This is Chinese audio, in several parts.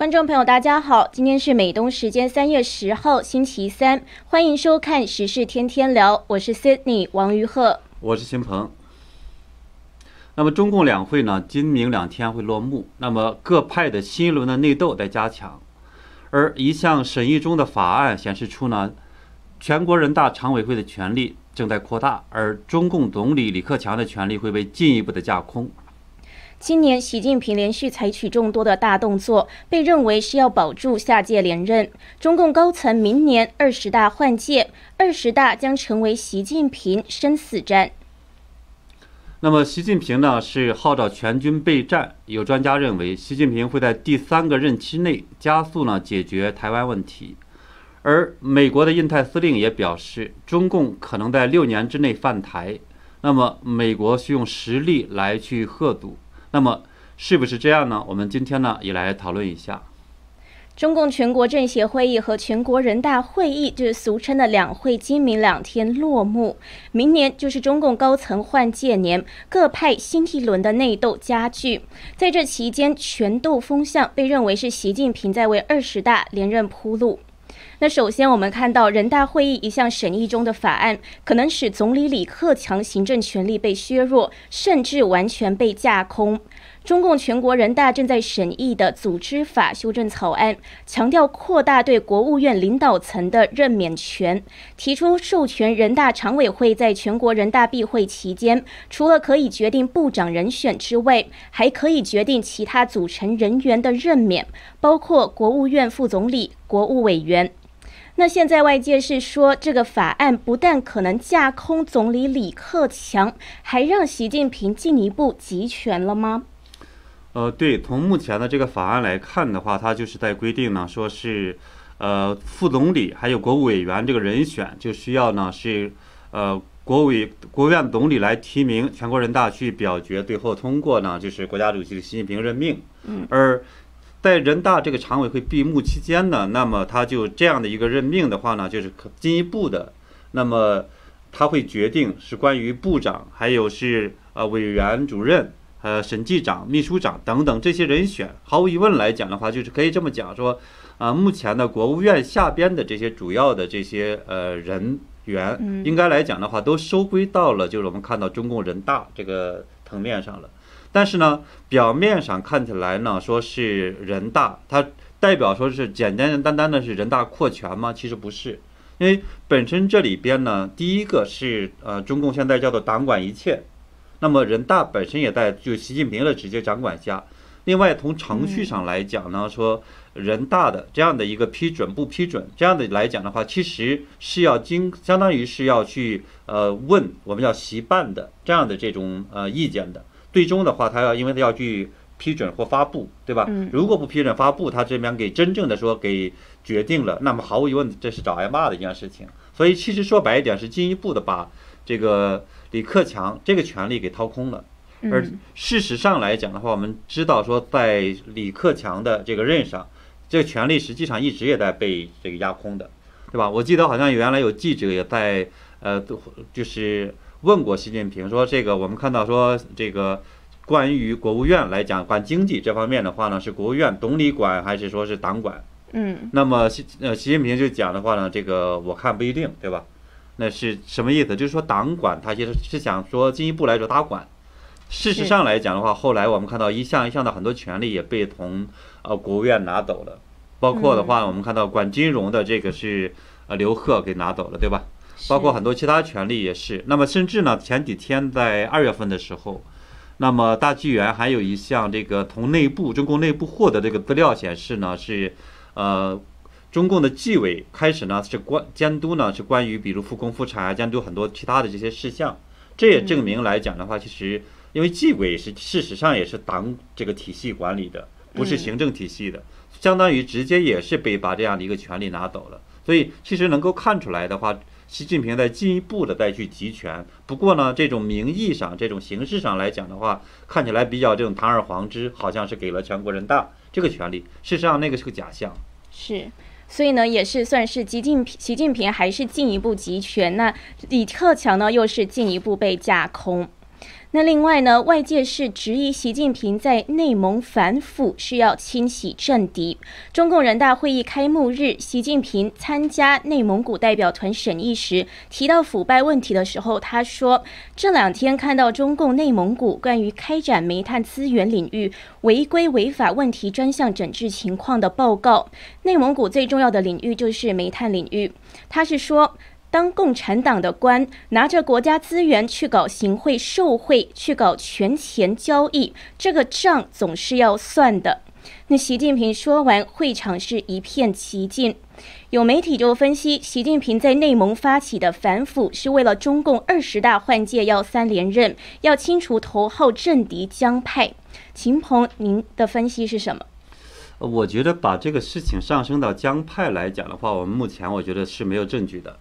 观众朋友，大家好，今天是美东时间三月十号星期三，欢迎收看时事天天聊，我是 Sydney 王于鹤，我是新鹏。那么中共两会呢，今明两天会落幕，那么各派的新一轮的内斗在加强，而一项审议中的法案显示出呢，全国人大常委会的权力正在扩大，而中共总理李克强的权力会被进一步的架空。今年，习近平连续采取众多的大动作，被认为是要保住下届连任。中共高层明年二十大换届，二十大将成为习近平生死战。那么，习近平呢是号召全军备战。有专家认为，习近平会在第三个任期内加速呢解决台湾问题。而美国的印太司令也表示，中共可能在六年之内犯台。那么，美国需用实力来去喝阻。那么是不是这样呢？我们今天呢也来讨论一下。中共全国政协会议和全国人大会议，就是俗称的两会，今明两天落幕。明年就是中共高层换届年，各派新一轮的内斗加剧。在这期间，权斗风向被认为是习近平在为二十大连任铺路。那首先，我们看到人大会议一项审议中的法案，可能使总理李克强行政权力被削弱，甚至完全被架空。中共全国人大正在审议的组织法修正草案，强调扩大对国务院领导层的任免权，提出授权人大常委会在全国人大闭会期间，除了可以决定部长人选之外，还可以决定其他组成人员的任免，包括国务院副总理、国务委员。那现在外界是说，这个法案不但可能架空总理李克强，还让习近平进一步集权了吗？呃，对，从目前的这个法案来看的话，它就是在规定呢，说是，呃，副总理还有国务委员这个人选，就需要呢是，呃，国委国务院总理来提名，全国人大去表决，最后通过呢，就是国家主席习近平任命。嗯，而。在人大这个常委会闭幕期间呢，那么他就这样的一个任命的话呢，就是可进一步的，那么他会决定是关于部长，还有是呃委员主任、呃审计长、秘书长等等这些人选。毫无疑问来讲的话，就是可以这么讲说，啊，目前的国务院下边的这些主要的这些呃人员，应该来讲的话，都收归到了就是我们看到中共人大这个层面上了。但是呢，表面上看起来呢，说是人大，它代表说是简简单单的是人大扩权吗？其实不是，因为本身这里边呢，第一个是呃，中共现在叫做党管一切，那么人大本身也在就习近平的直接掌管下。另外，从程序上来讲呢，说人大的这样的一个批准不批准这样的来讲的话，其实是要经相当于是要去呃问我们叫习办的这样的这种呃意见的。最终的话，他要因为他要去批准或发布，对吧？如果不批准发布，他这边给真正的说给决定了，那么毫无疑问，这是找挨骂的一件事情。所以其实说白一点，是进一步的把这个李克强这个权利给掏空了。而事实上来讲的话，我们知道说，在李克强的这个任上，这个权力实际上一直也在被这个压空的，对吧？我记得好像原来有记者也在呃，就是。问过习近平说：“这个我们看到说，这个关于国务院来讲管经济这方面的话呢，是国务院总理管还是说是党管？嗯，那么习呃习近平就讲的话呢，这个我看不一定，对吧？那是什么意思？就是说党管他其实是想说进一步来说他管。事实上来讲的话，后来我们看到一项一项的很多权利也被从呃国务院拿走了，包括的话，我们看到管金融的这个是呃刘鹤给拿走了，对吧？”包括很多其他权利也是，那么甚至呢，前几天在二月份的时候，那么大纪元还有一项这个从内部中共内部获得这个资料显示呢，是呃中共的纪委开始呢是关监督呢是关于比如复工复产啊，监督很多其他的这些事项，这也证明来讲的话，其实因为纪委是事实上也是党这个体系管理的，不是行政体系的，相当于直接也是被把这样的一个权利拿走了，所以其实能够看出来的话。习近平在进一步的再去集权，不过呢，这种名义上、这种形式上来讲的话，看起来比较这种堂而皇之，好像是给了全国人大这个权利。事实上，那个是个假象。是，所以呢，也是算是习近平，习近平还是进一步集权，那李克强呢，又是进一步被架空。那另外呢，外界是质疑习近平在内蒙反腐是要清洗政敌。中共人大会议开幕日，习近平参加内蒙古代表团审议时，提到腐败问题的时候，他说：“这两天看到中共内蒙古关于开展煤炭资源领域违规违法问题专项整治情况的报告，内蒙古最重要的领域就是煤炭领域。”他是说。当共产党的官拿着国家资源去搞行贿受贿，去搞权钱交易，这个账总是要算的。那习近平说完，会场是一片寂静。有媒体就分析，习近平在内蒙发起的反腐，是为了中共二十大换届要三连任，要清除头号政敌江派。秦鹏，您的分析是什么？我觉得把这个事情上升到江派来讲的话，我们目前我觉得是没有证据的。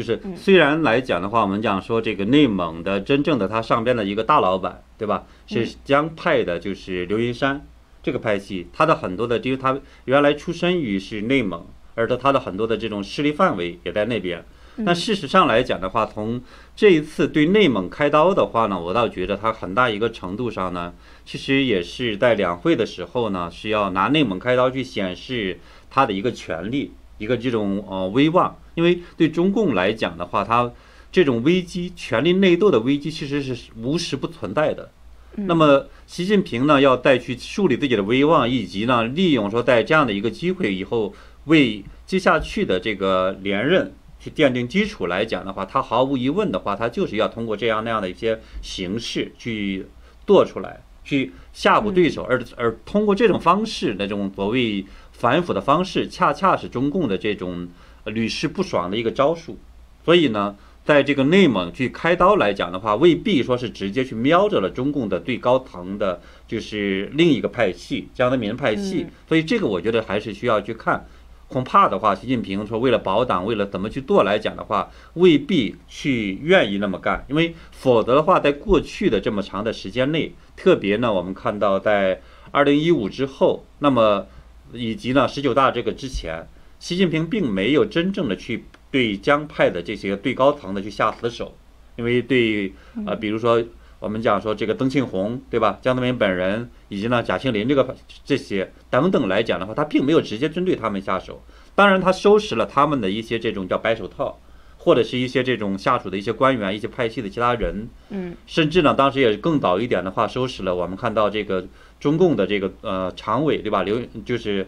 就是虽然来讲的话，我们讲说这个内蒙的真正的他上边的一个大老板，对吧？是江派的，就是刘云山这个派系，他的很多的，因为他原来出身于是内蒙，而且他的很多的这种势力范围也在那边。但事实上来讲的话，从这一次对内蒙开刀的话呢，我倒觉得他很大一个程度上呢，其实也是在两会的时候呢，是要拿内蒙开刀去显示他的一个权力。一个这种呃威望，因为对中共来讲的话，它这种危机、权力内斗的危机其实是无时不存在的。那么习近平呢，要再去树立自己的威望，以及呢，利用说在这样的一个机会以后，为接下去的这个连任去奠定基础来讲的话，他毫无疑问的话，他就是要通过这样那样的一些形式去做出来，去吓唬对手，而而通过这种方式那种所谓。反腐的方式，恰恰是中共的这种屡试不爽的一个招数。所以呢，在这个内蒙去开刀来讲的话，未必说是直接去瞄着了中共的最高层的，就是另一个派系江泽民派系。所以这个我觉得还是需要去看。恐怕的话，习近平说为了保党，为了怎么去做来讲的话，未必去愿意那么干。因为否则的话，在过去的这么长的时间内，特别呢，我们看到在二零一五之后，那么。以及呢，十九大这个之前，习近平并没有真正的去对江派的这些最高层的去下死手，因为对呃，比如说我们讲说这个曾庆红对吧，江泽民本人以及呢贾庆林这个这些等等来讲的话，他并没有直接针对他们下手。当然，他收拾了他们的一些这种叫白手套，或者是一些这种下属的一些官员、一些派系的其他人，嗯，甚至呢，当时也更早一点的话，收拾了我们看到这个。中共的这个呃常委对吧？刘就是，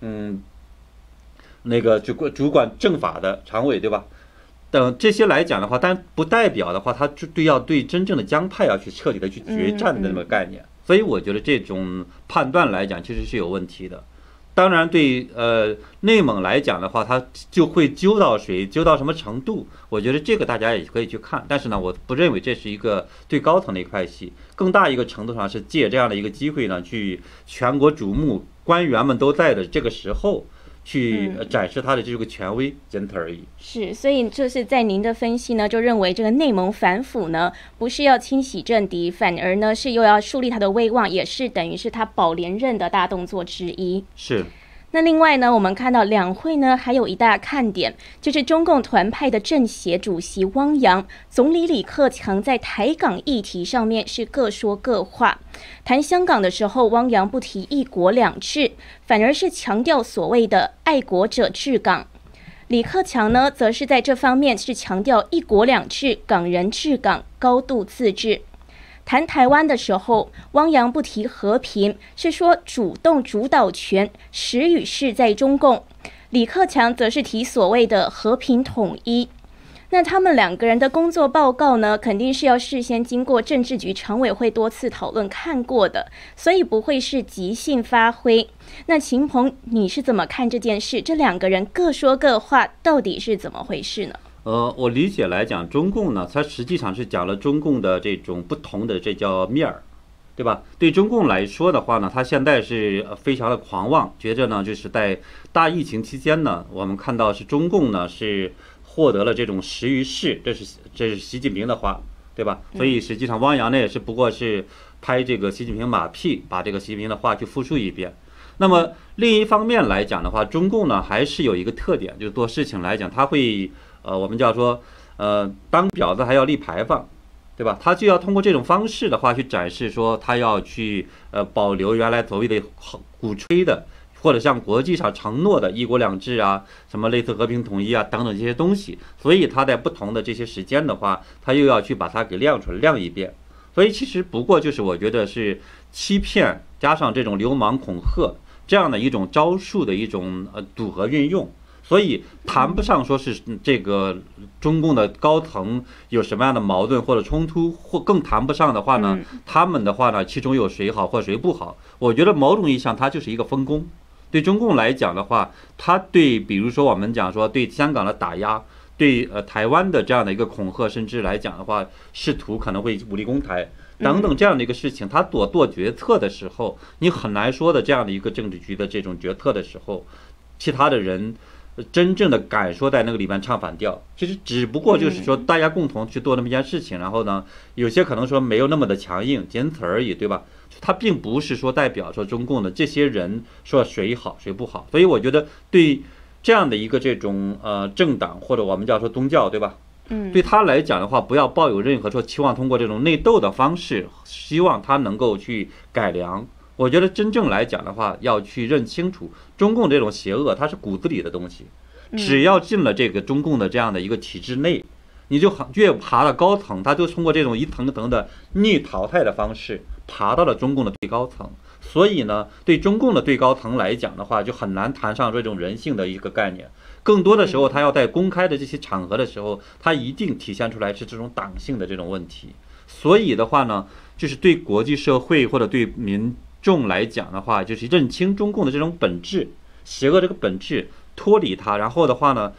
嗯，那个主管主管政法的常委对吧？等这些来讲的话，但不代表的话，他就对要对真正的江派要去彻底的去决战的那么概念。所以我觉得这种判断来讲，其实是有问题的。当然，对呃内蒙来讲的话，他就会揪到谁，揪到什么程度？我觉得这个大家也可以去看。但是呢，我不认为这是一个最高层的一个派系，更大一个程度上是借这样的一个机会呢，去全国瞩目，官员们都在的这个时候。去展示他的这个权威，仅此而已。是，所以就是在您的分析呢，就认为这个内蒙反腐呢，不是要清洗政敌，反而呢是又要树立他的威望，也是等于是他保连任的大动作之一。是。那另外呢，我们看到两会呢，还有一大看点，就是中共团派的政协主席汪洋、总理李克强在台港议题上面是各说各话。谈香港的时候，汪洋不提一国两制，反而是强调所谓的爱国者治港。李克强呢，则是在这方面是强调一国两制，港人治港，高度自治。谈台湾的时候，汪洋不提和平，是说主动主导权时与势在中共；李克强则是提所谓的和平统一。那他们两个人的工作报告呢，肯定是要事先经过政治局常委会多次讨论看过的，所以不会是即兴发挥。那秦鹏，你是怎么看这件事？这两个人各说各话，到底是怎么回事呢？呃，我理解来讲，中共呢，它实际上是讲了中共的这种不同的这叫面儿，对吧？对中共来说的话呢，它现在是非常的狂妄，觉着呢，就是在大疫情期间呢，我们看到是中共呢是获得了这种十余市，这是这是习近平的话，对吧？所以实际上汪洋呢也是不过是拍这个习近平马屁，把这个习近平的话去复述一遍。那么另一方面来讲的话，中共呢还是有一个特点，就是做事情来讲，他会。呃，我们叫说，呃，当婊子还要立牌坊，对吧？他就要通过这种方式的话去展示说他要去呃保留原来所谓的鼓吹的。或者像国际上承诺的一国两制啊，什么类似和平统一啊等等这些东西，所以他在不同的这些时间的话，他又要去把它给亮出来，亮一遍。所以其实不过就是我觉得是欺骗加上这种流氓恐吓这样的一种招数的一种呃组合运用，所以谈不上说是这个中共的高层有什么样的矛盾或者冲突，或更谈不上的话呢，他们的话呢，其中有谁好或谁不好？我觉得某种意义上，它就是一个分工。对中共来讲的话，他对比如说我们讲说对香港的打压，对呃台湾的这样的一个恐吓，甚至来讲的话，试图可能会武力攻台等等这样的一个事情，他所做决策的时候，你很难说的这样的一个政治局的这种决策的时候，其他的人真正的敢说在那个里面唱反调，其实只不过就是说大家共同去做那么一件事情，然后呢，有些可能说没有那么的强硬，仅此而已，对吧？它并不是说代表说中共的这些人说谁好谁不好，所以我觉得对这样的一个这种呃政党或者我们叫说宗教对吧？嗯，对他来讲的话，不要抱有任何说期望通过这种内斗的方式，希望他能够去改良。我觉得真正来讲的话，要去认清楚中共这种邪恶，它是骨子里的东西。只要进了这个中共的这样的一个体制内，你就越爬到高层，他就通过这种一层层的逆淘汰的方式。爬到了中共的最高层，所以呢，对中共的最高层来讲的话，就很难谈上这种人性的一个概念。更多的时候，他要在公开的这些场合的时候，他一定体现出来是这种党性的这种问题。所以的话呢，就是对国际社会或者对民众来讲的话，就是认清中共的这种本质，邪恶这个本质，脱离它，然后的话呢，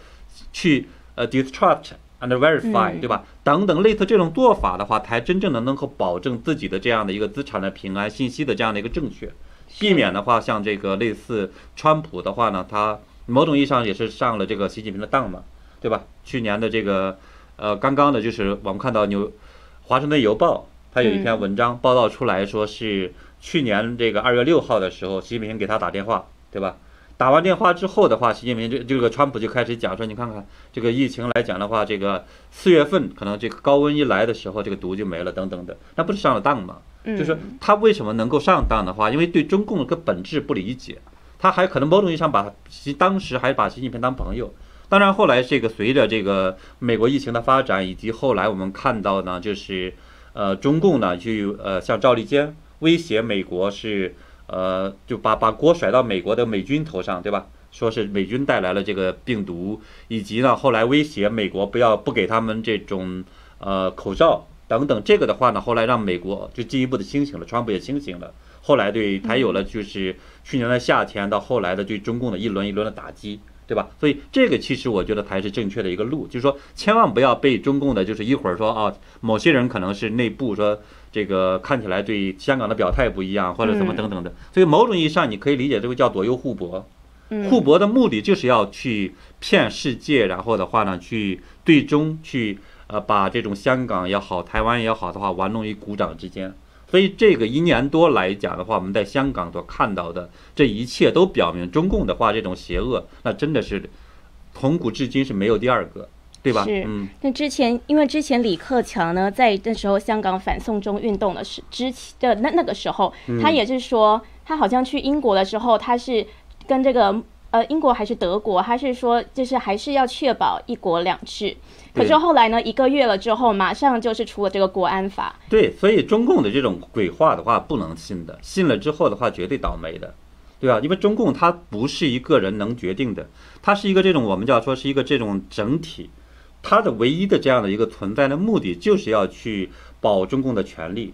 去呃 destruct。and verify，对吧？等等类似这种做法的话，才真正的能够保证自己的这样的一个资产的平安、信息的这样的一个正确，避免的话，像这个类似川普的话呢，他某种意义上也是上了这个习近平的当嘛，对吧？去年的这个呃，刚刚的就是我们看到纽华盛顿邮报，它有一篇文章报道出来说是去年这个二月六号的时候，习近平给他打电话，对吧？打完电话之后的话，习近平这这个川普就开始讲说，你看看这个疫情来讲的话，这个四月份可能这个高温一来的时候，这个毒就没了等等的，那不是上了当吗？就是他为什么能够上当的话，因为对中共的本质不理解，他还可能某种意义上把习当时还把习近平当朋友。当然后来这个随着这个美国疫情的发展，以及后来我们看到呢，就是呃中共呢去呃像赵立坚威胁美国是。呃，就把把锅甩到美国的美军头上，对吧？说是美军带来了这个病毒，以及呢，后来威胁美国不要不给他们这种呃口罩等等。这个的话呢，后来让美国就进一步的清醒了，川普也清醒了。后来对才有了就是去年的夏天到后来的对中共的一轮一轮的打击，对吧？所以这个其实我觉得才是正确的一个路，就是说千万不要被中共的，就是一会儿说啊，某些人可能是内部说。这个看起来对香港的表态不一样，或者怎么等等的，所以某种意义上你可以理解这个叫左右互搏。互搏的目的就是要去骗世界，然后的话呢，去最终去呃把这种香港也好，台湾也好的话玩弄于股掌之间。所以这个一年多来讲的话，我们在香港所看到的这一切都表明，中共的话这种邪恶，那真的是从古至今是没有第二个。对吧？是，那之前因为之前李克强呢，在那时候香港反送中运动的时之前的那那个时候，他也是说，他好像去英国的时候，他是跟这个呃英国还是德国，他是说就是还是要确保一国两制。可是后来呢，一个月了之后，马上就是出了这个国安法。对，所以中共的这种鬼话的话不能信的，信了之后的话绝对倒霉的，对吧？因为中共它不是一个人能决定的，它是一个这种我们叫说是一个这种整体。它的唯一的这样的一个存在的目的，就是要去保中共的权利。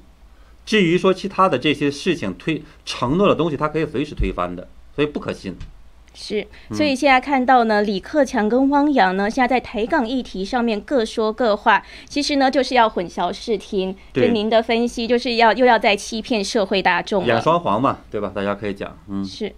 至于说其他的这些事情推承诺的东西，它可以随时推翻的，所以不可信。是，所以现在看到呢，李克强跟汪洋呢，现在在台港议题上面各说各话，其实呢就是要混淆视听。对您的分析，就是要又要在欺骗社会大众。演双簧嘛，对吧？大家可以讲，嗯，是。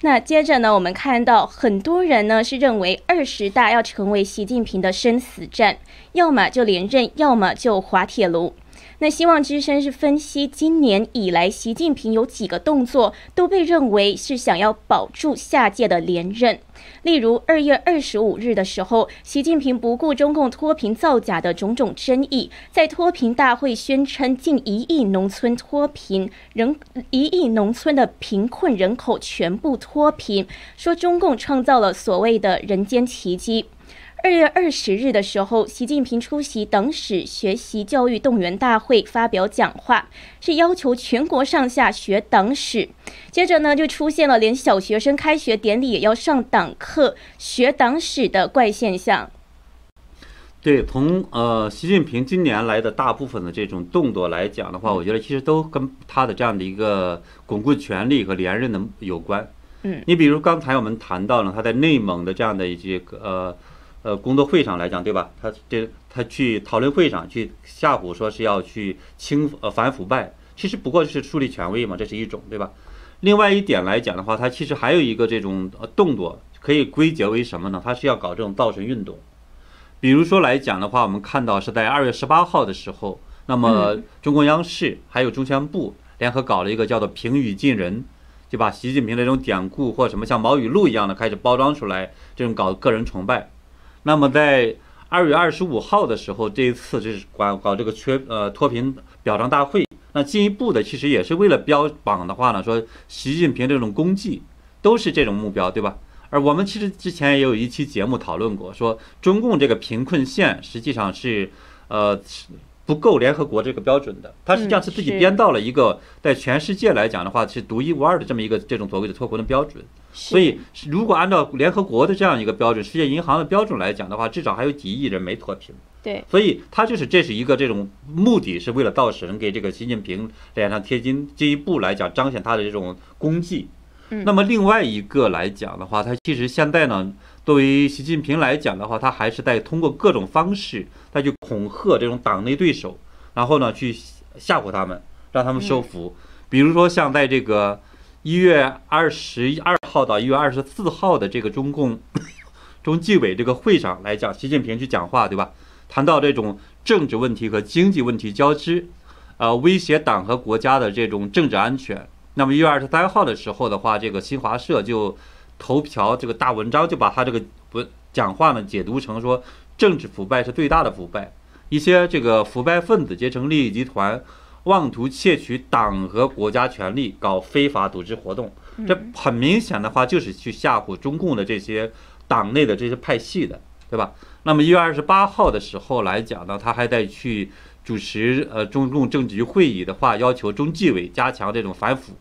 那接着呢，我们看到很多人呢是认为二十大要成为习近平的生死战，要么就连任，要么就滑铁卢。那希望之声是分析今年以来，习近平有几个动作都被认为是想要保住下届的连任。例如，二月二十五日的时候，习近平不顾中共脱贫造假的种种争议，在脱贫大会宣称近一亿农村脱贫人一亿农村的贫困人口全部脱贫，说中共创造了所谓的人间奇迹。二月二十日的时候，习近平出席党史学习教育动员大会发表讲话，是要求全国上下学党史。接着呢，就出现了连小学生开学典礼也要上党课学党史的怪现象。对，从呃习近平今年来的大部分的这种动作来讲的话，我觉得其实都跟他的这样的一个巩固权力和连任的有关。嗯，你比如刚才我们谈到了他在内蒙的这样的一些呃。呃，工作会上来讲，对吧？他这他去讨论会上去吓唬，说是要去清呃反腐败，其实不过是树立权威嘛，这是一种，对吧？另外一点来讲的话，他其实还有一个这种呃动作，可以归结为什么呢？他是要搞这种造神运动。比如说来讲的话，我们看到是在二月十八号的时候，那么中共央视还有中宣部联合搞了一个叫做“平语近人”，就把习近平的这种典故或什么像毛语录一样的开始包装出来，这种搞个人崇拜。那么在二月二十五号的时候，这一次就是搞搞这个缺呃脱贫表彰大会。那进一步的，其实也是为了标榜的话呢，说习近平这种功绩都是这种目标，对吧？而我们其实之前也有一期节目讨论过，说中共这个贫困线实际上是呃不够联合国这个标准的，它实际上是自己编造了一个在全世界来讲的话是独一无二的这么一个这种所谓的脱贫的标准。所以，如果按照联合国的这样一个标准、世界银行的标准来讲的话，至少还有几亿人没脱贫。对，所以他就是这是一个这种目的是为了造神，给这个习近平脸上贴金，进一步来讲彰显他的这种功绩。嗯，那么另外一个来讲的话，他其实现在呢，作为习近平来讲的话，他还是在通过各种方式，他去恐吓这种党内对手，然后呢去吓唬他们，让他们收服。比如说像在这个。一月二十二号到一月二十四号的这个中共 中纪委这个会上来讲，习近平去讲话，对吧？谈到这种政治问题和经济问题交织，呃，威胁党和国家的这种政治安全。那么一月二十三号的时候的话，这个新华社就头条这个大文章就把他这个不讲话呢解读成说，政治腐败是最大的腐败，一些这个腐败分子结成利益集团。妄图窃取党和国家权力，搞非法组织活动，这很明显的话就是去吓唬中共的这些党内的这些派系的，对吧？那么一月二十八号的时候来讲呢，他还在去主持呃中共政治局会议的话，要求中纪委加强这种反腐，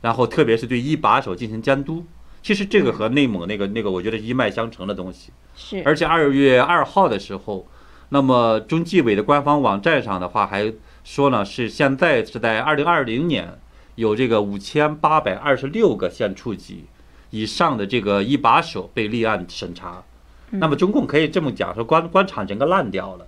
然后特别是对一把手进行监督。其实这个和内蒙那个那个，我觉得一脉相承的东西。是。而且二月二号的时候，那么中纪委的官方网站上的话还。说呢，是现在是在二零二零年，有这个五千八百二十六个县处级以上的这个一把手被立案审查。那么中共可以这么讲，说官官场整个烂掉了，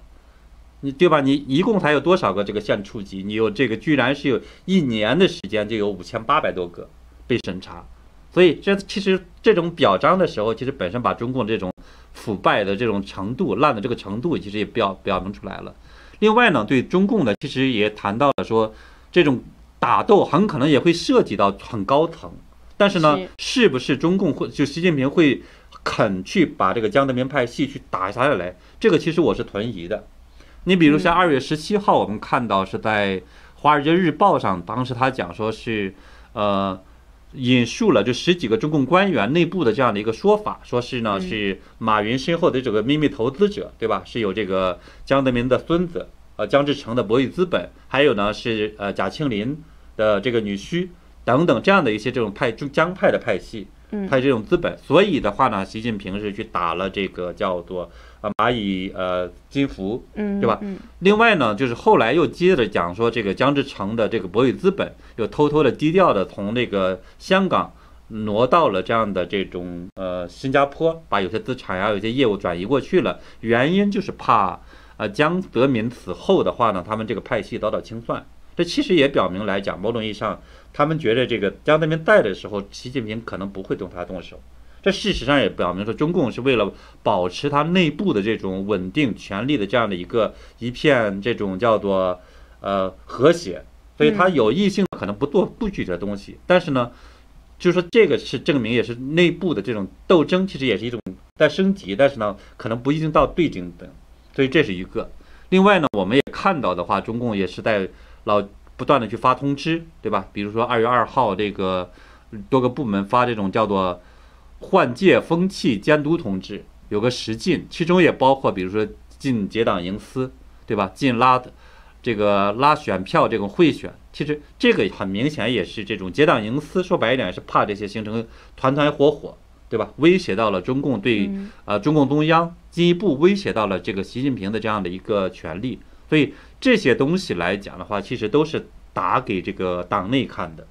你对吧？你一共才有多少个这个县处级？你有这个居然是有一年的时间就有五千八百多个被审查，所以这其实这种表彰的时候，其实本身把中共这种腐败的这种程度、烂的这个程度，其实也表表明出来了。另外呢，对中共呢，其实也谈到了说，这种打斗很可能也会涉及到很高层，但是呢，是不是中共会就习近平会肯去把这个江泽民派系去打下来？这个其实我是存疑的。你比如像二月十七号，我们看到是在《华尔街日报》上，当时他讲说是，呃。引述了这十几个中共官员内部的这样的一个说法，说是呢是马云身后的这个秘密投资者，对吧？是有这个江泽民的孙子，呃江志成的博弈资本，还有呢是呃贾庆林的这个女婿等等这样的一些这种派中江派的派系。派这种资本，所以的话呢，习近平是去打了这个叫做呃蚂蚁呃金服，嗯对吧？另外呢，就是后来又接着讲说，这个江志成的这个博宇资本又偷偷的低调的从那个香港挪到了这样的这种呃新加坡，把有些资产呀、有些业务转移过去了。原因就是怕呃江泽民死后的话呢，他们这个派系遭到清算。这其实也表明来讲，某种意义上。他们觉得这个江泽民在的时候，习近平可能不会对他动手。这事实上也表明说，中共是为了保持它内部的这种稳定、权力的这样的一个一片这种叫做呃和谐，所以它有意性可能不做不具体的东西，但是呢，就是说这个是证明也是内部的这种斗争，其实也是一种在升级，但是呢，可能不一定到对顶等，所以这是一个。另外呢，我们也看到的话，中共也是在老不断的去发通知，对吧？比如说二月二号这个多个部门发这种叫做换届风气监督同志，有个十禁，其中也包括比如说禁结党营私，对吧？禁拉这个拉选票这种贿选，其实这个很明显也是这种结党营私，说白一点是怕这些形成团团伙伙，对吧？威胁到了中共对呃中共中央，进一步威胁到了这个习近平的这样的一个权利，所以这些东西来讲的话，其实都是打给这个党内看的，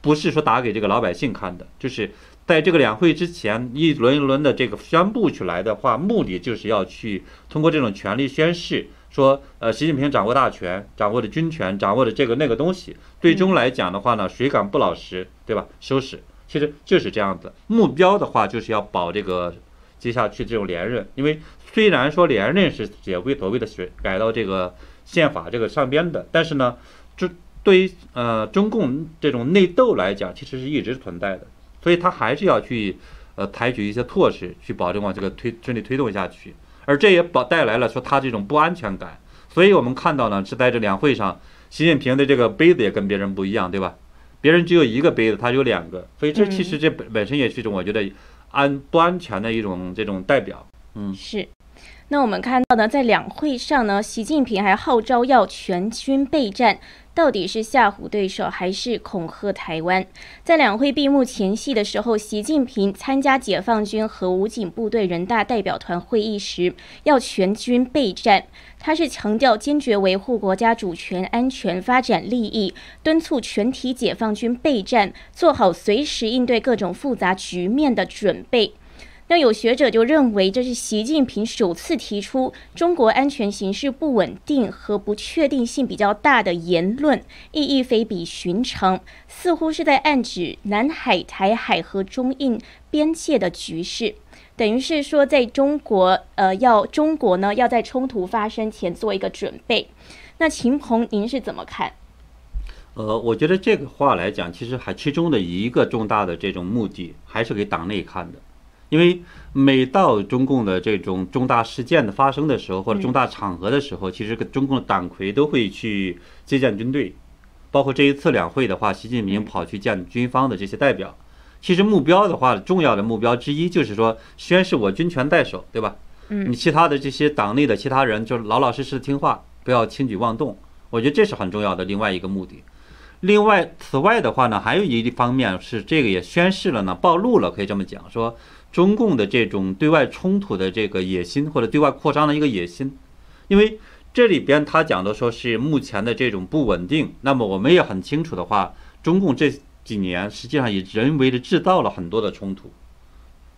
不是说打给这个老百姓看的，就是在这个两会之前一轮一轮的这个宣布出来的话，目的就是要去通过这种权力宣誓。说，呃，习近平掌握大权，掌握的军权，掌握的这个那个东西，最终来讲的话呢，谁敢不老实，对吧？收拾，其实就是这样子。目标的话，就是要保这个接下去这种连任。因为虽然说连任是也会所谓的选改到这个宪法这个上边的，但是呢，这对于呃中共这种内斗来讲，其实是一直存在的。所以他还是要去呃采取一些措施，去保证往这个推顺利推动下去。而这也保带来了说他这种不安全感，所以我们看到呢，是在这两会上，习近平的这个杯子也跟别人不一样，对吧？别人只有一个杯子，他有两个，所以这其实这本本身也是一种我觉得安不安全的一种这种代表。嗯，是。那我们看到呢，在两会上呢，习近平还号召要全军备战。到底是吓唬对手还是恐吓台湾？在两会闭幕前夕的时候，习近平参加解放军和武警部队人大代表团会议时，要全军备战。他是强调坚决维护国家主权、安全、发展利益，敦促全体解放军备战，做好随时应对各种复杂局面的准备。那有学者就认为，这是习近平首次提出中国安全形势不稳定和不确定性比较大的言论，意义非比寻常，似乎是在暗指南海、台海和中印边界的局势，等于是说，在中国，呃，要中国呢要在冲突发生前做一个准备。那秦鹏，您是怎么看？呃，我觉得这个话来讲，其实还其中的一个重大的这种目的，还是给党内看的。因为每到中共的这种重大事件的发生的时候，或者重大场合的时候，其实中共的党魁都会去接见军队，包括这一次两会的话，习近平跑去见军方的这些代表。其实目标的话，重要的目标之一就是说宣誓我军权在手，对吧？嗯，你其他的这些党内的其他人就老老实实听话，不要轻举妄动。我觉得这是很重要的另外一个目的。另外，此外的话呢，还有一方面是这个也宣示了呢，暴露了，可以这么讲说。中共的这种对外冲突的这个野心，或者对外扩张的一个野心，因为这里边他讲的说是目前的这种不稳定，那么我们也很清楚的话，中共这几年实际上也人为的制造了很多的冲突，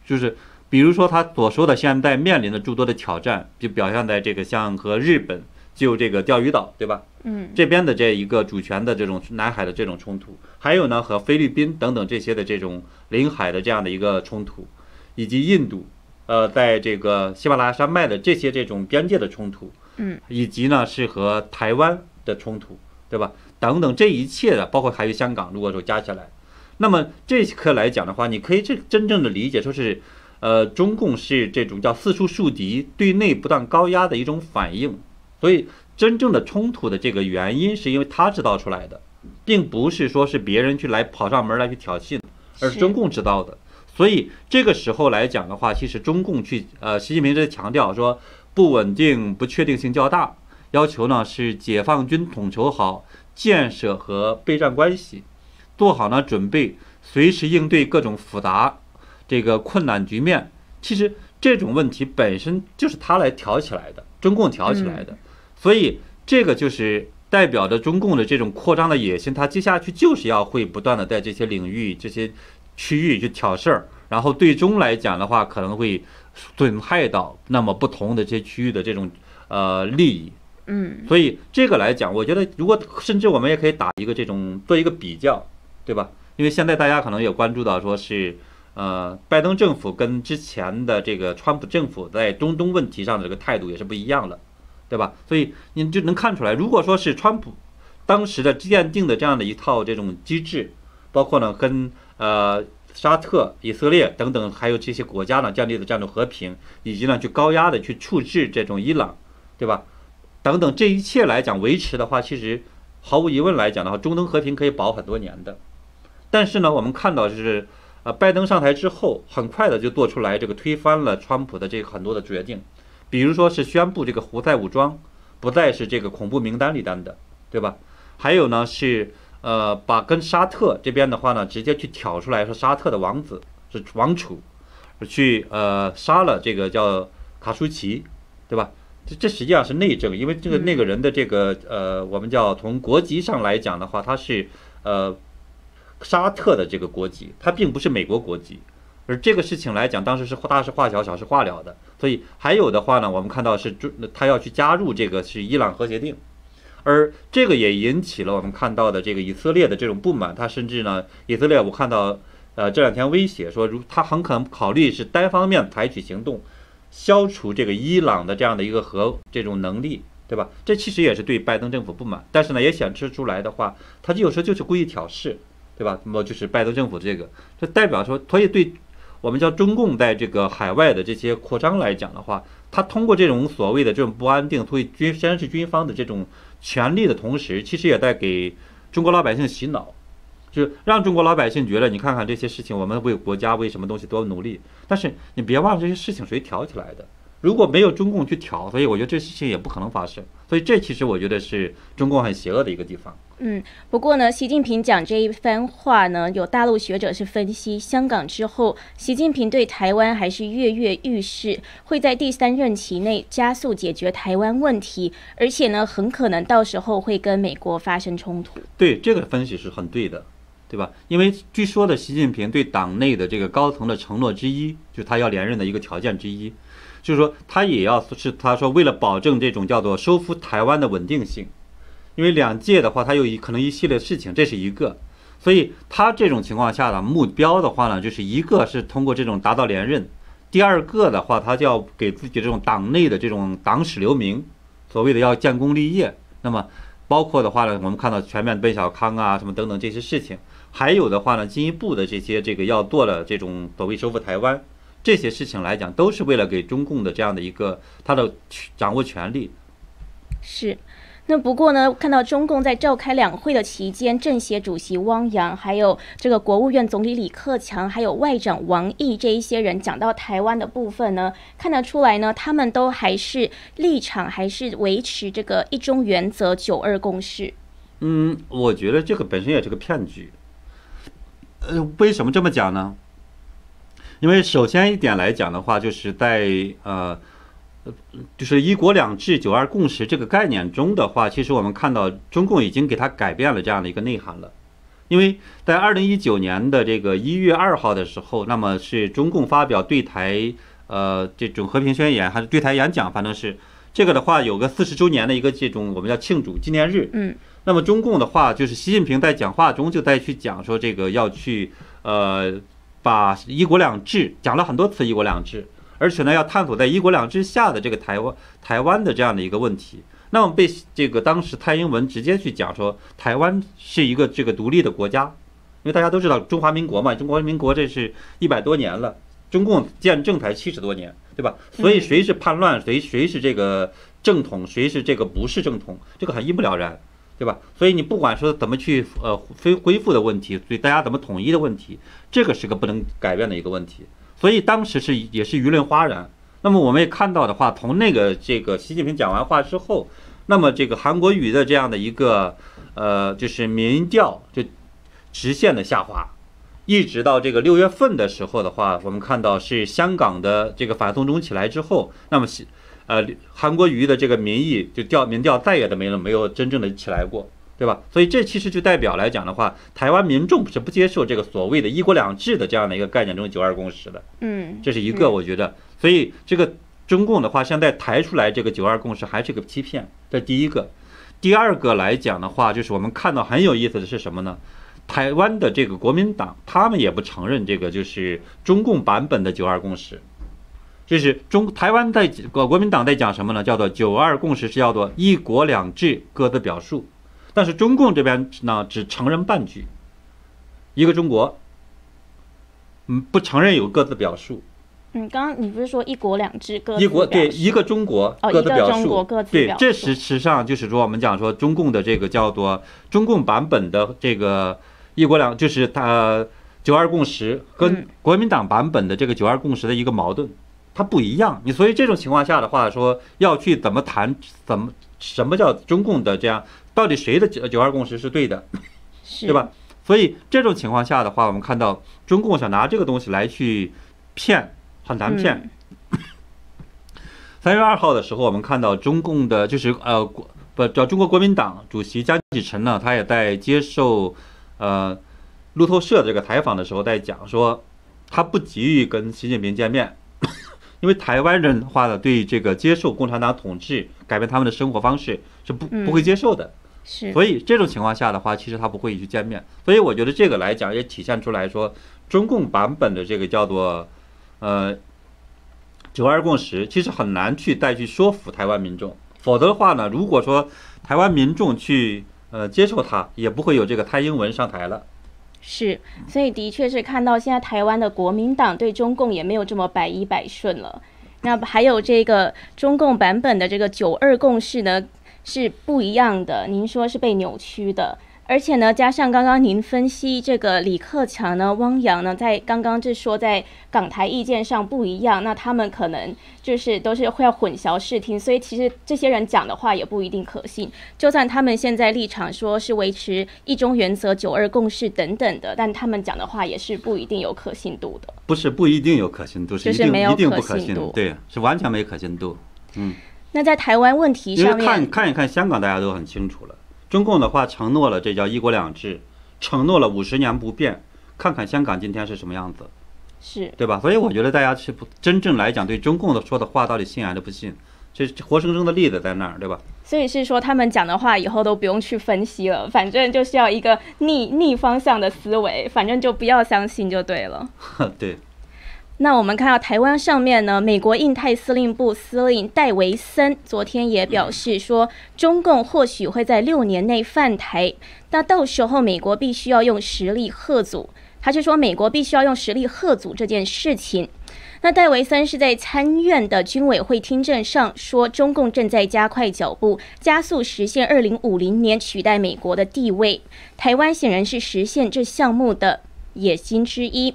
就是比如说他所说的现在面临的诸多的挑战，就表现在这个像和日本就这个钓鱼岛，对吧？嗯，这边的这一个主权的这种南海的这种冲突，还有呢和菲律宾等等这些的这种领海的这样的一个冲突。以及印度，呃，在这个喜马拉雅山脉的这些这种边界的冲突，嗯，以及呢是和台湾的冲突，对吧？等等，这一切的，包括还有香港，如果说加起来，那么这颗来讲的话，你可以这真正的理解说是，呃，中共是这种叫四处树敌，对内不断高压的一种反应。所以，真正的冲突的这个原因，是因为他制造出来的，并不是说是别人去来跑上门来去挑衅，而是中共制造的。所以这个时候来讲的话，其实中共去呃，习近平在强调说不稳定、不确定性较大，要求呢是解放军统筹好建设和备战关系，做好呢准备，随时应对各种复杂这个困难局面。其实这种问题本身就是他来挑起来的，中共挑起来的。所以这个就是代表着中共的这种扩张的野心，他接下去就是要会不断的在这些领域这些。区域去挑事儿，然后最终来讲的话，可能会损害到那么不同的这些区域的这种呃利益。嗯，所以这个来讲，我觉得如果甚至我们也可以打一个这种做一个比较，对吧？因为现在大家可能也关注到，说是呃，拜登政府跟之前的这个川普政府在中东问题上的这个态度也是不一样的。对吧？所以你就能看出来，如果说是川普当时的奠定的这样的一套这种机制，包括呢跟呃沙特、以色列等等还有这些国家呢建立的这样的和平，以及呢去高压的去处置这种伊朗，对吧？等等这一切来讲维持的话，其实毫无疑问来讲的话，中东和平可以保很多年的。但是呢，我们看到就是呃拜登上台之后，很快的就做出来这个推翻了川普的这个很多的决定。比如说是宣布这个胡塞武装不再是这个恐怖名单里单的，对吧？还有呢是呃把跟沙特这边的话呢直接去挑出来说沙特的王子是王储，去呃杀了这个叫卡舒奇，对吧？这这实际上是内政，因为这个那个人的这个呃我们叫从国籍上来讲的话，他是呃沙特的这个国籍，他并不是美国国籍。而这个事情来讲，当时是大事化小，小事化了的。所以还有的话呢，我们看到是中他要去加入这个是伊朗核协定，而这个也引起了我们看到的这个以色列的这种不满。他甚至呢，以色列我看到呃这两天威胁说，如他很可能考虑是单方面采取行动，消除这个伊朗的这样的一个核这种能力，对吧？这其实也是对拜登政府不满。但是呢，也显示出来的话，他就有时候就是故意挑事，对吧？那么就是拜登政府这个，这代表说，所以对。我们叫中共在这个海外的这些扩张来讲的话，它通过这种所谓的这种不安定，所以军先是军方的这种权力的同时，其实也在给中国老百姓洗脑，就是让中国老百姓觉得，你看看这些事情，我们为国家为什么东西多努力，但是你别忘了这些事情谁挑起来的。如果没有中共去挑，所以我觉得这事情也不可能发生。所以这其实我觉得是中共很邪恶的一个地方。嗯，不过呢，习近平讲这一番话呢，有大陆学者是分析，香港之后，习近平对台湾还是跃跃欲试，会在第三任期内加速解决台湾问题，而且呢，很可能到时候会跟美国发生冲突。对，这个分析是很对的，对吧？因为据说的习近平对党内的这个高层的承诺之一，就是他要连任的一个条件之一。就是说，他也要是他说，为了保证这种叫做收复台湾的稳定性，因为两届的话，他有一可能一系列事情，这是一个，所以他这种情况下的目标的话呢，就是一个是通过这种达到连任，第二个的话，他就要给自己这种党内的这种党史留名，所谓的要建功立业。那么包括的话呢，我们看到全面奔小康啊，什么等等这些事情，还有的话呢，进一步的这些这个要做的这种所谓收复台湾。这些事情来讲，都是为了给中共的这样的一个他的掌握权力。是，那不过呢，看到中共在召开两会的期间，政协主席汪洋，还有这个国务院总理李克强，还有外长王毅这一些人讲到台湾的部分呢，看得出来呢，他们都还是立场还是维持这个一中原则、九二共识。嗯，我觉得这个本身也是个骗局。呃，为什么这么讲呢？因为首先一点来讲的话，就是在呃，就是一国两制、九二共识这个概念中的话，其实我们看到中共已经给它改变了这样的一个内涵了。因为在二零一九年的这个一月二号的时候，那么是中共发表对台呃这种和平宣言还是对台演讲，反正是这个的话有个四十周年的一个这种我们叫庆祝纪念日。嗯。那么中共的话，就是习近平在讲话中就在去讲说这个要去呃。把一国两制讲了很多次，一国两制，而且呢，要探索在一国两制下的这个台湾台湾的这样的一个问题。那么被这个当时蔡英文直接去讲说，台湾是一个这个独立的国家，因为大家都知道中华民国嘛，中华民国这是一百多年了，中共建政才七十多年，对吧？所以谁是叛乱，谁谁是这个正统，谁是这个不是正统，这个很一目了然。对吧？所以你不管说怎么去呃恢恢复的问题，所以大家怎么统一的问题，这个是个不能改变的一个问题。所以当时是也是舆论哗然。那么我们也看到的话，从那个这个习近平讲完话之后，那么这个韩国瑜的这样的一个呃就是民调就直线的下滑，一直到这个六月份的时候的话，我们看到是香港的这个反送中起来之后，那么呃，韩国瑜的这个民意就调民调再也都没了，没有真正的起来过，对吧？所以这其实就代表来讲的话，台湾民众是不接受这个所谓的一国两制的这样的一个概念中九二共识的。嗯，这是一个我觉得，所以这个中共的话现在抬出来这个九二共识还是个欺骗，这第一个。第二个来讲的话，就是我们看到很有意思的是什么呢？台湾的这个国民党他们也不承认这个就是中共版本的九二共识。这是中台湾在国国民党在讲什么呢？叫做“九二共识”，是叫做“一国两制”各自表述。但是中共这边呢，只承认半句，一个中国，嗯，不承认有各自表述。嗯，刚刚你不是说一国两制各一国对一个中国各自表述，对，这实实际上就是说我们讲说中共的这个叫做中共版本的这个一国两，就是它九二共识跟国民党版本的这个九二共识的一个矛盾，它不一样。你所以这种情况下的话，说要去怎么谈，怎么什么叫中共的这样，到底谁的九九二共识是对的，对吧？所以这种情况下的话，我们看到中共想拿这个东西来去骗。很难骗。三月二号的时候，我们看到中共的，就是呃国不叫中国国民党主席江启臣呢，他也在接受呃路透社这个采访的时候，在讲说，他不急于跟习近平见面，因为台湾人的话呢，对这个接受共产党统治、改变他们的生活方式是不不会接受的。是。所以这种情况下的话，其实他不会去见面。所以我觉得这个来讲，也体现出来说，中共版本的这个叫做。呃，九二共识其实很难去再去说服台湾民众，否则的话呢，如果说台湾民众去呃接受它，也不会有这个蔡英文上台了。是，所以的确是看到现在台湾的国民党对中共也没有这么百依百顺了。那还有这个中共版本的这个九二共识呢，是不一样的。您说是被扭曲的。而且呢，加上刚刚您分析这个李克强呢、汪洋呢，在刚刚就说在港台意见上不一样，那他们可能就是都是会要混淆视听，所以其实这些人讲的话也不一定可信。就算他们现在立场说是维持一中原则、九二共识等等的，但他们讲的话也是不一定有可信度的。不是不一定有可信度，是一定一定不可信度，对，是完全没可信度。嗯。那在台湾问题上面，看看一看香港，大家都很清楚了。中共的话承诺了，这叫一国两制，承诺了五十年不变。看看香港今天是什么样子，是对吧？所以我觉得大家是不真正来讲，对中共的说的话到底信还是不信？这活生生的例子在那儿，对吧？所以是说他们讲的话以后都不用去分析了，反正就是要一个逆逆方向的思维，反正就不要相信就对了。对。那我们看到台湾上面呢，美国印太司令部司令戴维森昨天也表示说，中共或许会在六年内犯台，那到时候美国必须要用实力贺阻。他就说，美国必须要用实力贺阻这件事情。那戴维森是在参院的军委会听证上说，中共正在加快脚步，加速实现二零五零年取代美国的地位。台湾显然是实现这项目的野心之一。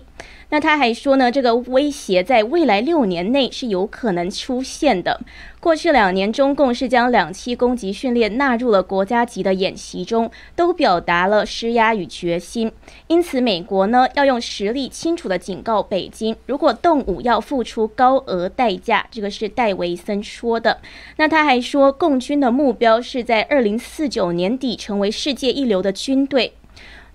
那他还说呢，这个威胁在未来六年内是有可能出现的。过去两年，中共是将两栖攻击训练纳入了国家级的演习中，都表达了施压与决心。因此，美国呢要用实力清楚的警告北京，如果动武要付出高额代价。这个是戴维森说的。那他还说，共军的目标是在二零四九年底成为世界一流的军队。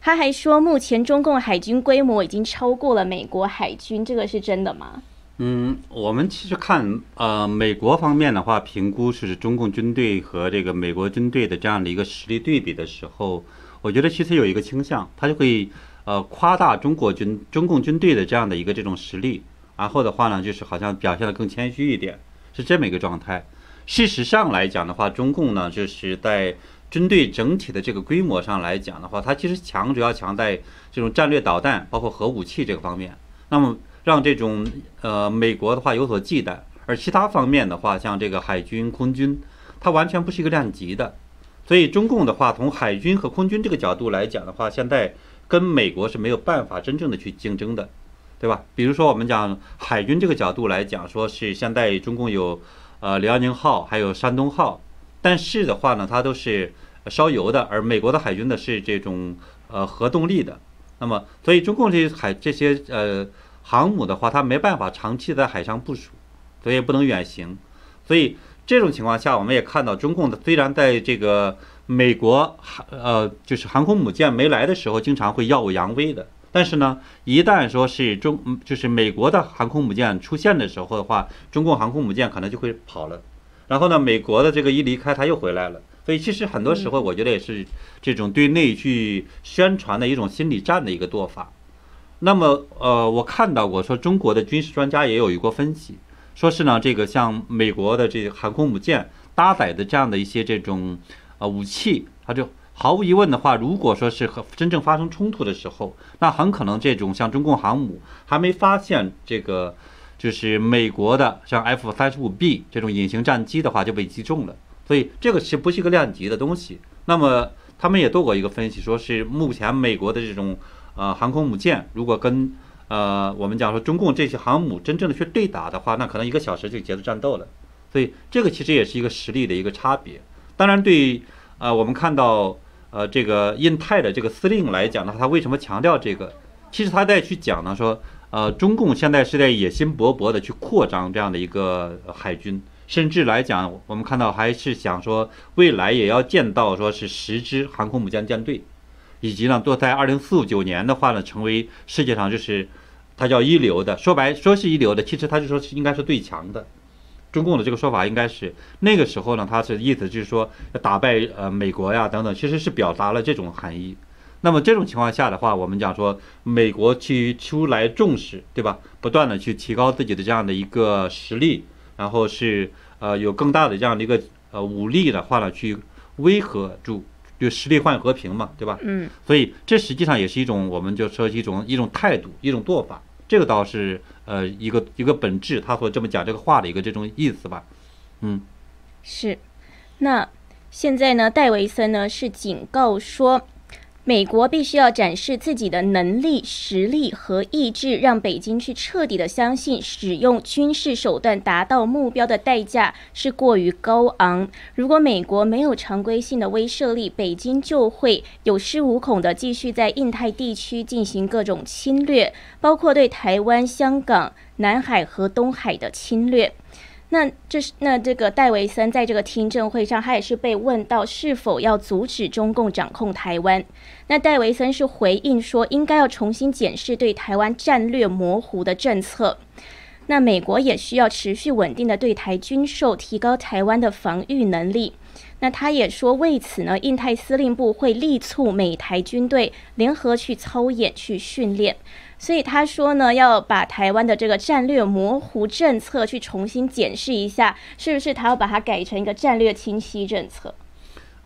他还说，目前中共海军规模已经超过了美国海军，这个是真的吗？嗯，我们其实看，呃，美国方面的话，评估是中共军队和这个美国军队的这样的一个实力对比的时候，我觉得其实有一个倾向，他就会呃夸大中国军中共军队的这样的一个这种实力，然后的话呢，就是好像表现的更谦虚一点，是这么一个状态。事实上来讲的话，中共呢就是在。军队整体的这个规模上来讲的话，它其实强主要强在这种战略导弹，包括核武器这个方面。那么让这种呃美国的话有所忌惮，而其他方面的话，像这个海军、空军，它完全不是一个量级的。所以中共的话，从海军和空军这个角度来讲的话，现在跟美国是没有办法真正的去竞争的，对吧？比如说我们讲海军这个角度来讲，说是现在中共有呃辽宁号，还有山东号，但是的话呢，它都是。烧油的，而美国的海军呢是这种呃核动力的，那么所以中共这些海这些呃航母的话，它没办法长期在海上部署，所以不能远行，所以这种情况下，我们也看到中共的虽然在这个美国航呃就是航空母舰没来的时候，经常会耀武扬威的，但是呢，一旦说是中就是美国的航空母舰出现的时候的话，中共航空母舰可能就会跑了，然后呢，美国的这个一离开，它又回来了。所以其实很多时候，我觉得也是这种对内去宣传的一种心理战的一个做法。那么，呃，我看到过说中国的军事专家也有一个分析，说是呢，这个像美国的这个航空母舰搭载的这样的一些这种呃武器，它就毫无疑问的话，如果说是和真正发生冲突的时候，那很可能这种像中共航母还没发现这个就是美国的像 F 三十五 B 这种隐形战机的话就被击中了，所以这个是不是一个量级的东西？那么他们也做过一个分析，说是目前美国的这种呃航空母舰如果跟呃我们讲说中共这些航母真正的去对打的话，那可能一个小时就结束战斗了。所以这个其实也是一个实力的一个差别。当然，对呃我们看到。呃，这个印太的这个司令来讲呢，他为什么强调这个？其实他在去讲呢，说，呃，中共现在是在野心勃勃的去扩张这样的一个海军，甚至来讲，我们看到还是想说，未来也要建到说是十支航空母舰舰队，以及呢，都在二零四九年的话呢，成为世界上就是，它叫一流的，说白说是一流的，其实他就说是应该是最强的。中共的这个说法应该是那个时候呢，他是意思就是说要打败呃美国呀等等，其实是表达了这种含义。那么这种情况下的话，我们讲说美国去出来重视，对吧？不断的去提高自己的这样的一个实力，然后是呃有更大的这样的一个呃武力的话呢，去威吓住，就实力换和平嘛，对吧？嗯。所以这实际上也是一种我们就说一种一种态度，一种做法。这个倒是呃一个一个本质，他所这么讲这个话的一个这种意思吧，嗯，是。那现在呢，戴维森呢是警告说。美国必须要展示自己的能力、实力和意志，让北京去彻底的相信，使用军事手段达到目标的代价是过于高昂。如果美国没有常规性的威慑力，北京就会有恃无恐的继续在印太地区进行各种侵略，包括对台湾、香港、南海和东海的侵略。那这是那这个戴维森在这个听证会上，他也是被问到是否要阻止中共掌控台湾。那戴维森是回应说，应该要重新检视对台湾战略模糊的政策。那美国也需要持续稳定的对台军售，提高台湾的防御能力。那他也说，为此呢，印太司令部会力促美台军队联合去操演、去训练。所以他说呢，要把台湾的这个战略模糊政策去重新检视一下，是不是他要把它改成一个战略清晰政策？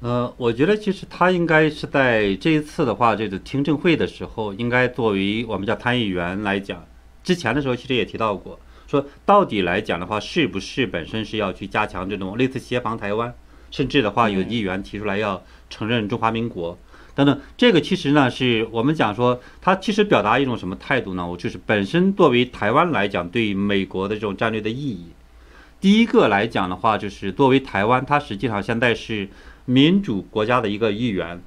呃，我觉得其实他应该是在这一次的话，这个听证会的时候，应该作为我们叫参议员来讲，之前的时候其实也提到过，说到底来讲的话，是不是本身是要去加强这种类似协防台湾，甚至的话有议员提出来要承认中华民国。等等，这个其实呢，是我们讲说，它其实表达一种什么态度呢？我就是本身作为台湾来讲，对美国的这种战略的意义。第一个来讲的话，就是作为台湾，它实际上现在是民主国家的一个一员，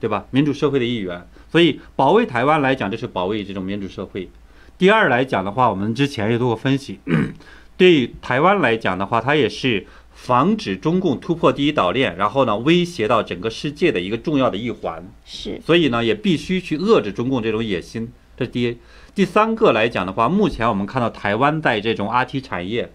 对吧？民主社会的一员，所以保卫台湾来讲，这是保卫这种民主社会。第二来讲的话，我们之前也做过分析，对台湾来讲的话，它也是。防止中共突破第一岛链，然后呢，威胁到整个世界的一个重要的一环。是，所以呢，也必须去遏制中共这种野心。这是第一，第三个来讲的话，目前我们看到台湾在这种 IT 产业，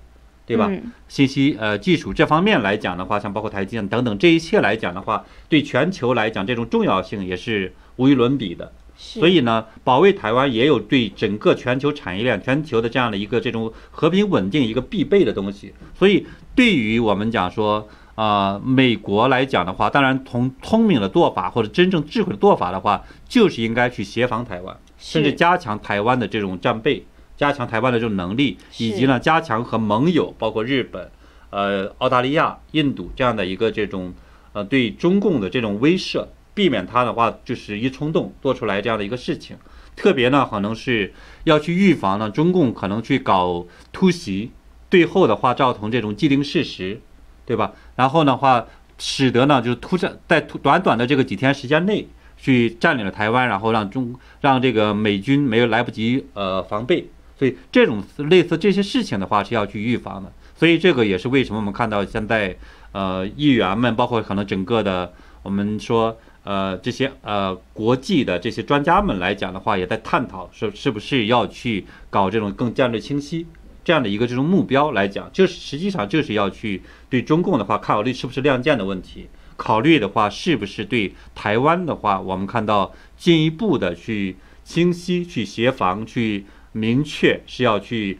对吧？信息呃技术这方面来讲的话，像包括台积电等等这一切来讲的话，对全球来讲这种重要性也是无与伦比的。所以呢，保卫台湾也有对整个全球产业链、全球的这样的一个这种和平稳定一个必备的东西。所以，对于我们讲说，啊，美国来讲的话，当然从聪明的做法或者真正智慧的做法的话，就是应该去协防台湾，甚至加强台湾的这种战备，加强台湾的这种能力，以及呢，加强和盟友，包括日本、呃，澳大利亚、印度这样的一个这种，呃，对中共的这种威慑。避免他的话就是一冲动做出来这样的一个事情，特别呢可能是要去预防呢中共可能去搞突袭，最后的话造成这种既定事实，对吧？然后的话使得呢就是突在在短短的这个几天时间内去占领了台湾，然后让中让这个美军没有来不及呃防备，所以这种类似这些事情的话是要去预防的。所以这个也是为什么我们看到现在呃议员们，包括可能整个的我们说。呃，这些呃国际的这些专家们来讲的话，也在探讨说是不是要去搞这种更战略清晰这样的一个这种目标来讲，就是实际上就是要去对中共的话考虑是不是亮剑的问题，考虑的话是不是对台湾的话，我们看到进一步的去清晰、去协防、去明确是要去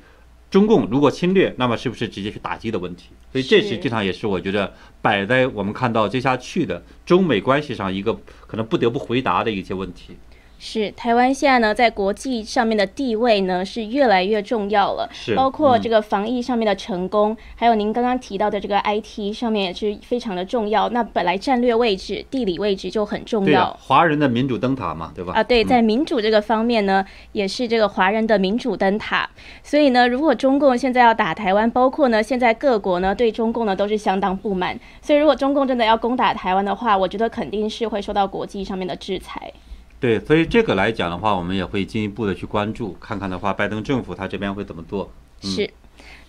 中共如果侵略，那么是不是直接去打击的问题？所以这实际上也是我觉得摆在我们看到接下去的中美关系上一个可能不得不回答的一些问题。是台湾现在呢，在国际上面的地位呢是越来越重要了，是包括这个防疫上面的成功，还有您刚刚提到的这个 IT 上面也是非常的重要。那本来战略位置、地理位置就很重要，华人的民主灯塔嘛，对吧？啊，对，在民主这个方面呢，也是这个华人的民主灯塔。所以呢，如果中共现在要打台湾，包括呢现在各国呢对中共呢都是相当不满，所以如果中共真的要攻打台湾的话，我觉得肯定是会受到国际上面的制裁。对，所以这个来讲的话，我们也会进一步的去关注，看看的话，拜登政府他这边会怎么做。是，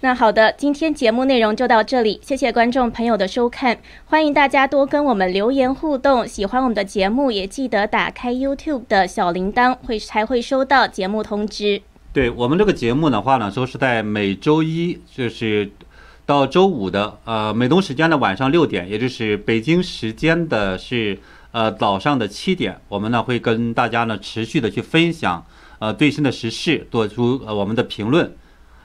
那好的，今天节目内容就到这里，谢谢观众朋友的收看，欢迎大家多跟我们留言互动。喜欢我们的节目，也记得打开 YouTube 的小铃铛，会才会收到节目通知。对我们这个节目的话呢，说是在每周一就是到周五的呃美东时间的晚上六点，也就是北京时间的是。呃，早上的七点，我们呢会跟大家呢持续的去分享呃最新的时事，做出呃我们的评论，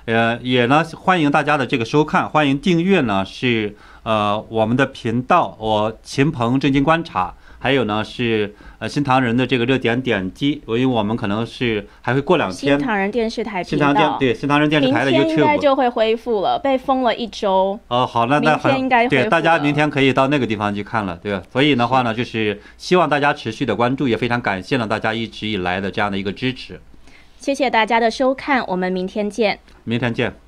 呃也呢欢迎大家的这个收看，欢迎订阅呢是呃我们的频道，我秦鹏正经观察。还有呢是呃新唐人的这个热点点击，因为我们可能是还会过两天。新唐人电视台新唐电对新唐人电视台的 YouTube 应该就会恢复了，被封了一周。哦，好，那那明天应该对大家明天可以到那个地方去看了，对吧？所以的话呢，就是希望大家持续的关注，也非常感谢了大家一直以来的这样的一个支持。谢谢大家的收看，我们明天见。明天见。